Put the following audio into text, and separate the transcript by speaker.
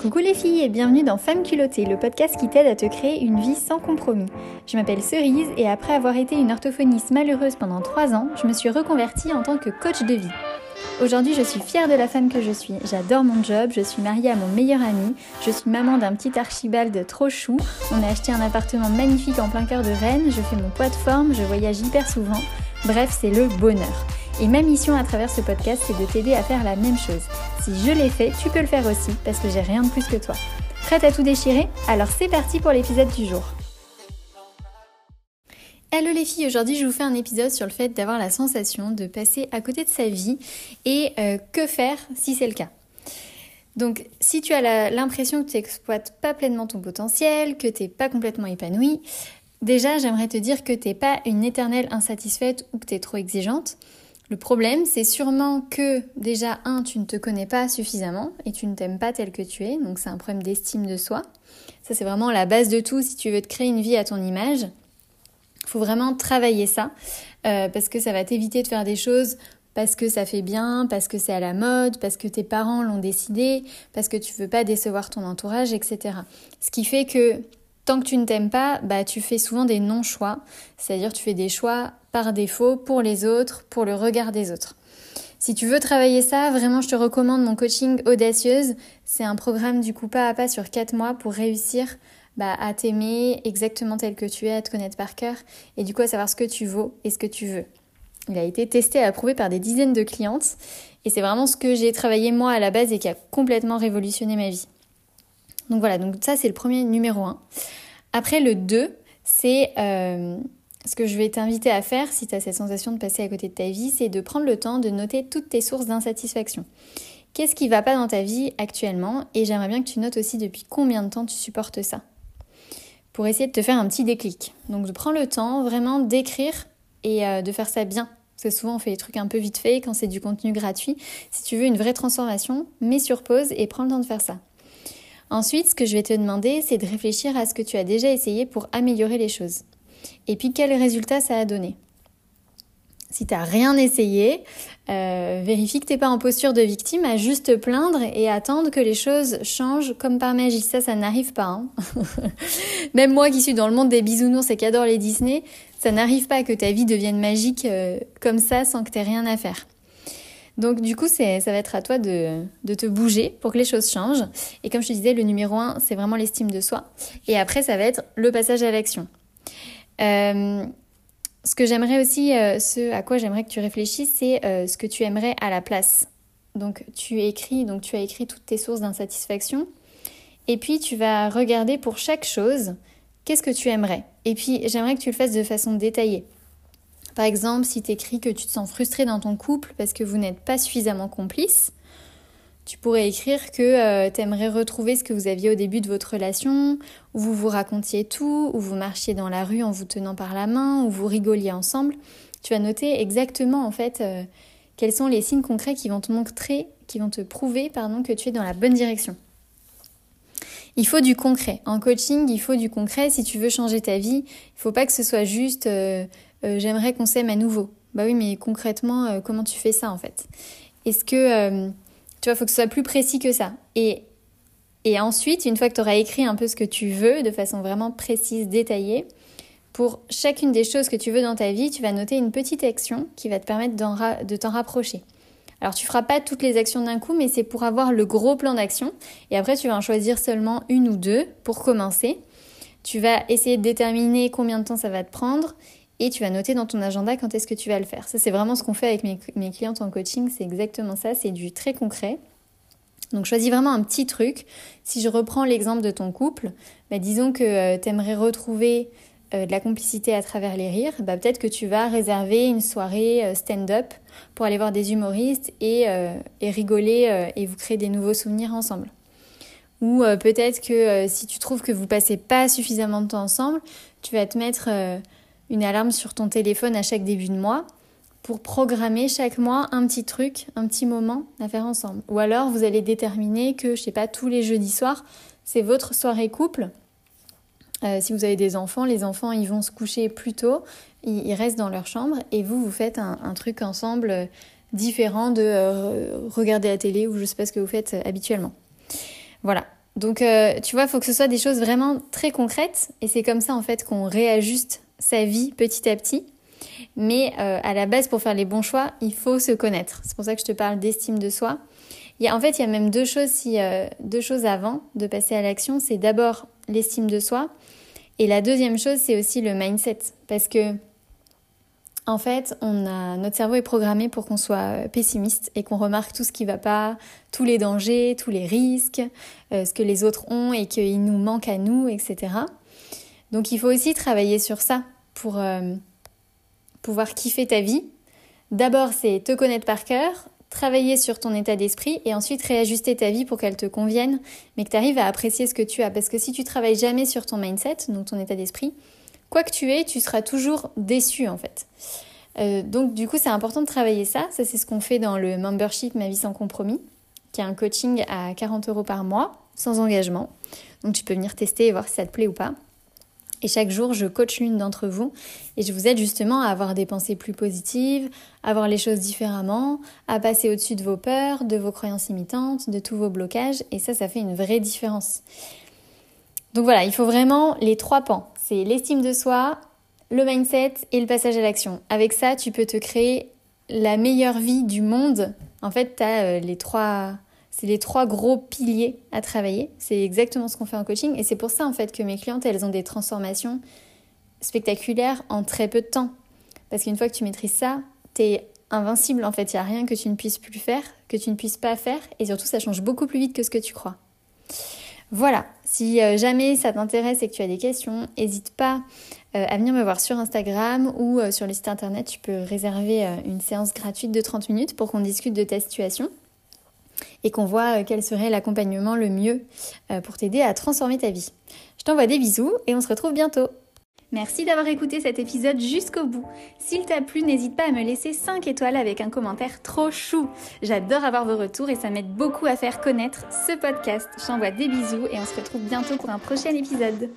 Speaker 1: Coucou les filles et bienvenue dans Femmes culottées, le podcast qui t'aide à te créer une vie sans compromis. Je m'appelle Cerise et après avoir été une orthophoniste malheureuse pendant 3 ans, je me suis reconvertie en tant que coach de vie. Aujourd'hui, je suis fière de la femme que je suis. J'adore mon job, je suis mariée à mon meilleur ami, je suis maman d'un petit archibald trop chou. On a acheté un appartement magnifique en plein cœur de Rennes, je fais mon poids de forme, je voyage hyper souvent. Bref, c'est le bonheur. Et ma mission à travers ce podcast, c'est de t'aider à faire la même chose. Si je l'ai fait, tu peux le faire aussi, parce que j'ai rien de plus que toi. Prête à tout déchirer? Alors c'est parti pour l'épisode du jour. Hello les filles, aujourd'hui je vous fais un épisode sur le fait d'avoir la sensation de passer à côté de sa vie et euh, que faire si c'est le cas? Donc si tu as l'impression que tu n'exploites pas pleinement ton potentiel, que tu n'es pas complètement épanoui, déjà j'aimerais te dire que tu n'es pas une éternelle insatisfaite ou que tu es trop exigeante. Le problème, c'est sûrement que déjà, un, tu ne te connais pas suffisamment et tu ne t'aimes pas tel que tu es, donc c'est un problème d'estime de soi. Ça, c'est vraiment la base de tout si tu veux te créer une vie à ton image. Il faut vraiment travailler ça euh, parce que ça va t'éviter de faire des choses parce que ça fait bien, parce que c'est à la mode, parce que tes parents l'ont décidé, parce que tu veux pas décevoir ton entourage, etc. Ce qui fait que tant que tu ne t'aimes pas, bah tu fais souvent des non-choix, c'est-à-dire tu fais des choix par défaut pour les autres, pour le regard des autres. Si tu veux travailler ça, vraiment je te recommande mon coaching audacieuse. C'est un programme du coup pas à pas sur 4 mois pour réussir bah, à t'aimer exactement tel que tu es, à te connaître par cœur et du coup à savoir ce que tu vaux et ce que tu veux. Il a été testé et approuvé par des dizaines de clientes et c'est vraiment ce que j'ai travaillé moi à la base et qui a complètement révolutionné ma vie. Donc voilà, donc ça c'est le premier numéro 1. Après le 2, c'est euh, ce que je vais t'inviter à faire si tu as cette sensation de passer à côté de ta vie, c'est de prendre le temps de noter toutes tes sources d'insatisfaction. Qu'est-ce qui va pas dans ta vie actuellement? Et j'aimerais bien que tu notes aussi depuis combien de temps tu supportes ça. Pour essayer de te faire un petit déclic. Donc de prendre le temps vraiment d'écrire et euh, de faire ça bien. Parce que souvent on fait des trucs un peu vite fait quand c'est du contenu gratuit. Si tu veux une vraie transformation, mets sur pause et prends le temps de faire ça. Ensuite, ce que je vais te demander, c'est de réfléchir à ce que tu as déjà essayé pour améliorer les choses. Et puis, quel résultat ça a donné? Si tu n'as rien essayé, euh, vérifie que tu n'es pas en posture de victime à juste plaindre et attendre que les choses changent comme par magie. Ça, ça n'arrive pas. Hein. Même moi qui suis dans le monde des bisounours et qui adore les Disney, ça n'arrive pas que ta vie devienne magique euh, comme ça sans que tu rien à faire. Donc du coup, ça va être à toi de, te bouger pour que les choses changent. Et comme je te disais, le numéro un, c'est vraiment l'estime de soi. Et après, ça va être le passage à l'action. Euh, ce que j'aimerais aussi, euh, ce à quoi j'aimerais que tu réfléchisses, c'est euh, ce que tu aimerais à la place. Donc tu écris, donc tu as écrit toutes tes sources d'insatisfaction. Et puis tu vas regarder pour chaque chose, qu'est-ce que tu aimerais. Et puis j'aimerais que tu le fasses de façon détaillée. Par exemple, si tu écris que tu te sens frustré dans ton couple parce que vous n'êtes pas suffisamment complice, tu pourrais écrire que euh, tu aimerais retrouver ce que vous aviez au début de votre relation, où vous vous racontiez tout, où vous marchiez dans la rue en vous tenant par la main, où vous rigoliez ensemble. Tu vas noter exactement en fait euh, quels sont les signes concrets qui vont te montrer, qui vont te prouver pardon, que tu es dans la bonne direction. Il faut du concret. En coaching, il faut du concret. Si tu veux changer ta vie, il faut pas que ce soit juste euh, euh, j'aimerais qu'on s'aime à nouveau. Bah oui, mais concrètement, euh, comment tu fais ça en fait? Est-ce que, euh, tu vois, faut que ce soit plus précis que ça. Et, ensuite, une fois que tu auras écrit un peu ce que tu veux de façon vraiment précise, détaillée, pour chacune des choses que tu veux dans ta vie, tu vas noter une petite action qui va te permettre de t'en rapprocher. Alors tu feras pas toutes les actions d'un coup, mais c'est pour avoir le gros plan d'action. Et après, tu vas en choisir seulement une ou deux pour commencer. Tu vas essayer de déterminer combien de temps ça va te prendre et tu vas noter dans ton agenda quand est-ce que tu vas le faire. Ça, c'est vraiment ce qu'on fait avec mes, clientes en coaching, c'est exactement ça, c'est du très concret. Donc choisis vraiment un petit truc. Si je reprends l'exemple de ton couple, bah, disons que euh, tu aimerais retrouver euh, de la complicité à travers les rires, bah, peut-être que tu vas réserver une soirée euh, stand-up pour aller voir des humoristes et, et rigoler et vous créer des nouveaux souvenirs ensemble. Ou peut-être que si tu trouves que vous passez pas suffisamment de temps ensemble, tu vas te mettre une alarme sur ton téléphone à chaque début de mois pour programmer chaque mois un petit truc, un petit moment à faire ensemble. Ou alors vous allez déterminer que, je sais pas, tous les jeudis soirs, c'est votre soirée couple. Euh, si vous avez des enfants, les enfants ils vont se coucher plus tôt, ils, restent dans leur chambre et vous vous faites un, truc ensemble euh, différent de euh, regarder la télé ou je sais pas ce que vous faites habituellement. Voilà. Donc, tu vois, il faut que ce soit des choses vraiment très concrètes. Et c'est comme ça, en fait, qu'on réajuste sa vie petit à petit. Mais euh, à la base, pour faire les bons choix, il faut se connaître. C'est pour ça que je te parle d'estime de soi. Il y a, en fait, il y a même deux choses, si, euh, deux choses avant de passer à l'action. C'est d'abord l'estime de soi. Et la deuxième chose, c'est aussi le mindset. Parce que en fait, on a, notre cerveau est programmé pour qu'on soit euh, pessimiste et qu'on remarque tout ce qui va pas, tous les dangers, tous les risques, ce que les autres ont et qu'il nous manque à nous, etc. Donc il faut aussi travailler sur ça pour euh, pouvoir kiffer ta vie. D'abord, c'est te connaître par cœur, travailler sur ton état d'esprit et ensuite réajuster ta vie pour qu'elle te convienne, mais que tu arrives à apprécier ce que tu as. Parce que si tu travailles jamais sur ton mindset, donc ton état d'esprit, quoi que tu aies, tu seras toujours déçu en fait. Euh, donc du coup, c'est important de travailler ça. Ça, c'est ce qu'on fait dans le membership Ma vie sans compromis, qui est un coaching à 40 euros par mois, sans engagement. Donc tu peux venir tester et voir si ça te plaît ou pas. Et chaque jour, je coach l'une d'entre vous et je vous aide justement à avoir des pensées plus positives, à voir les choses différemment, à passer au-dessus de vos peurs, de vos croyances imitantes, de tous vos blocages. Et ça, ça fait une vraie différence. Donc voilà, il faut vraiment les trois pans c'est l'estime de soi, le mindset et le passage à l'action. Avec ça, tu peux te créer la meilleure vie du monde. En fait, tu as euh, les trois c'est les trois gros piliers à travailler. C'est exactement ce qu'on fait en coaching et c'est pour ça en fait que mes clientes, elles ont des transformations spectaculaires en très peu de temps. Parce qu'une fois que tu maîtrises ça, tu es invincible en fait, il n'y a rien que tu ne puisses plus faire, que tu ne puisses pas faire et surtout ça change beaucoup plus vite que ce que tu crois. Voilà, si euh, jamais ça t'intéresse et que tu as des questions, n'hésite pas euh, à venir me voir sur Instagram ou euh, sur le site internet. Tu peux réserver une séance gratuite de 30 minutes pour qu'on discute de ta situation et qu'on voit quel serait l'accompagnement le mieux pour t'aider à transformer ta vie. Je t'envoie des bisous et on se retrouve bientôt. Merci d'avoir écouté cet épisode jusqu'au bout. S'il t'a plu, n'hésite pas à me laisser 5 étoiles avec un commentaire trop chou. J'adore avoir vos retours et ça m'aide beaucoup à faire connaître ce podcast. Je t'envoie des bisous et on se retrouve bientôt pour un prochain épisode.